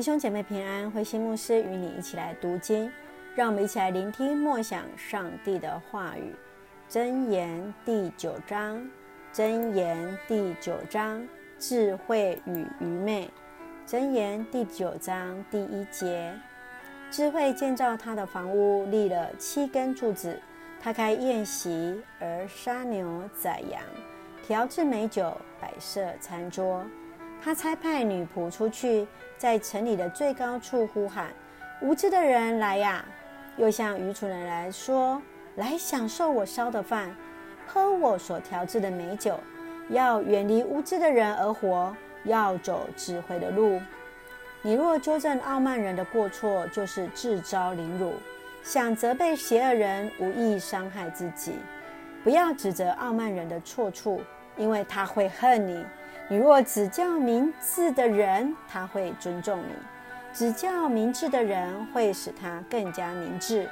弟兄姐妹平安，灰心牧师与你一起来读经，让我们一起来聆听默想上帝的话语。箴言第九章，箴言第九章，智慧与愚昧。箴言第九章第一节，智慧建造他的房屋，立了七根柱子。他开宴席而杀牛宰羊，调制美酒，摆设餐桌。他差派女仆出去，在城里的最高处呼喊：“无知的人来呀！”又向愚蠢的人来说：“来享受我烧的饭，喝我所调制的美酒。要远离无知的人而活，要走智慧的路。你若纠正傲慢人的过错，就是自招凌辱；想责备邪恶人，无意伤害自己。不要指责傲慢人的错处，因为他会恨你。”你若指教明智的人，他会尊重你；指教明智的人会使他更加明智；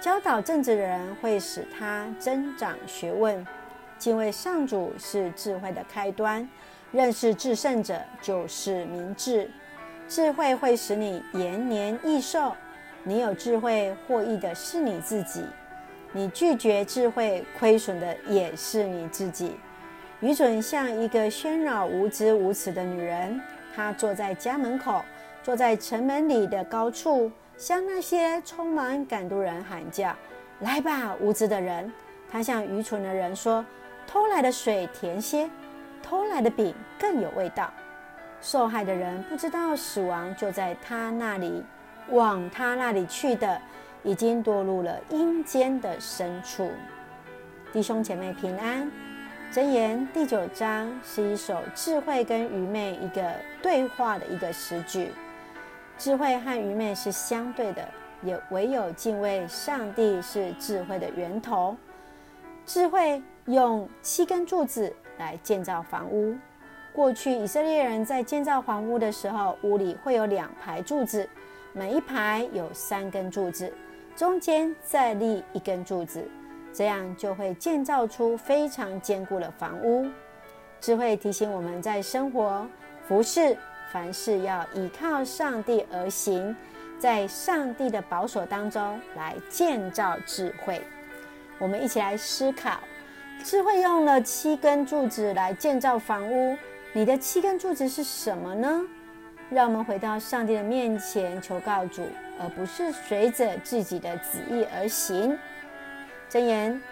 教导正直的人会使他增长学问。敬畏上主是智慧的开端，认识至圣者就是明智。智慧会使你延年益寿。你有智慧，获益的是你自己；你拒绝智慧，亏损的也是你自己。愚蠢像一个喧扰无知无耻的女人，她坐在家门口，坐在城门里的高处，向那些充满感动人喊叫：“来吧，无知的人！”她向愚蠢的人说：“偷来的水甜些，偷来的饼更有味道。”受害的人不知道死亡就在他那里，往他那里去的，已经堕入了阴间的深处。弟兄姐妹平安。箴言第九章是一首智慧跟愚昧一个对话的一个诗句。智慧和愚昧是相对的，也唯有敬畏上帝是智慧的源头。智慧用七根柱子来建造房屋。过去以色列人在建造房屋的时候，屋里会有两排柱子，每一排有三根柱子，中间再立一根柱子。这样就会建造出非常坚固的房屋。智慧提醒我们在生活、服饰、凡事要依靠上帝而行，在上帝的保守当中来建造智慧。我们一起来思考：智慧用了七根柱子来建造房屋，你的七根柱子是什么呢？让我们回到上帝的面前求告主，而不是随着自己的旨意而行。箴言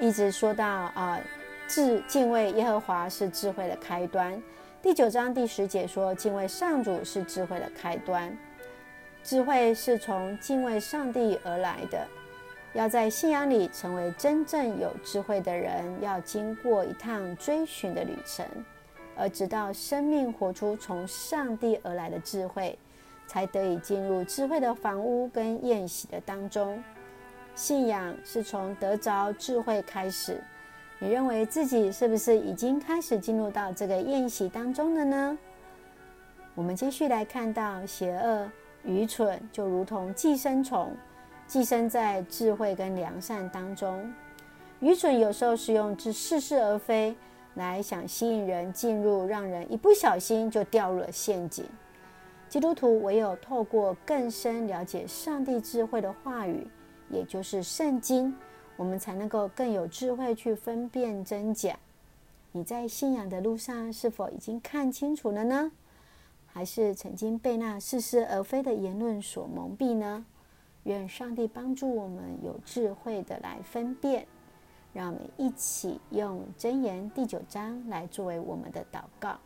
一直说到啊，智敬畏耶和华是智慧的开端。第九章第十节说，敬畏上主是智慧的开端。智慧是从敬畏上帝而来的。要在信仰里成为真正有智慧的人，要经过一趟追寻的旅程，而直到生命活出从上帝而来的智慧，才得以进入智慧的房屋跟宴席的当中。信仰是从得着智慧开始。你认为自己是不是已经开始进入到这个宴席当中了呢？我们继续来看到邪恶、愚蠢，就如同寄生虫，寄生在智慧跟良善当中。愚蠢有时候是用之似是而非来想吸引人进入，让人一不小心就掉入了陷阱。基督徒唯有透过更深了解上帝智慧的话语。也就是圣经，我们才能够更有智慧去分辨真假。你在信仰的路上是否已经看清楚了呢？还是曾经被那似是而非的言论所蒙蔽呢？愿上帝帮助我们有智慧的来分辨。让我们一起用箴言第九章来作为我们的祷告。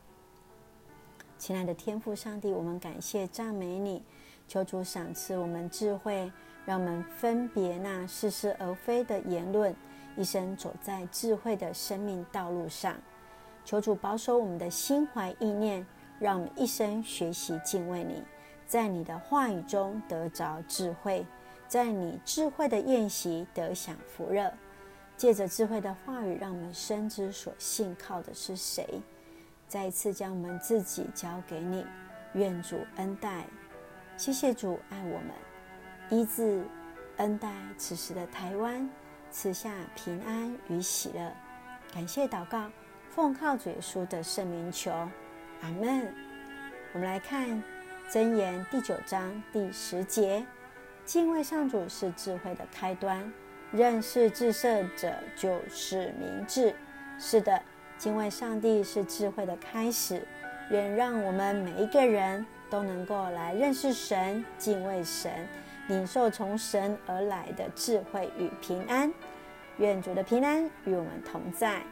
亲爱的天父上帝，我们感谢赞美你，求主赏赐我们智慧。让我们分别那似是而非的言论，一生走在智慧的生命道路上。求主保守我们的心怀意念，让我们一生学习敬畏你，在你的话语中得着智慧，在你智慧的宴席得享福乐。借着智慧的话语，让我们深知所信靠的是谁。再一次将我们自己交给你，愿主恩待。谢谢主爱我们。医治恩待此时的台湾，赐下平安与喜乐。感谢祷告，奉靠主耶稣的圣名求，阿门。我们来看箴言第九章第十节：敬畏上主是智慧的开端，认识至圣者就是明智。是的，敬畏上帝是智慧的开始。愿让我们每一个人都能够来认识神、敬畏神，领受从神而来的智慧与平安。愿主的平安与我们同在。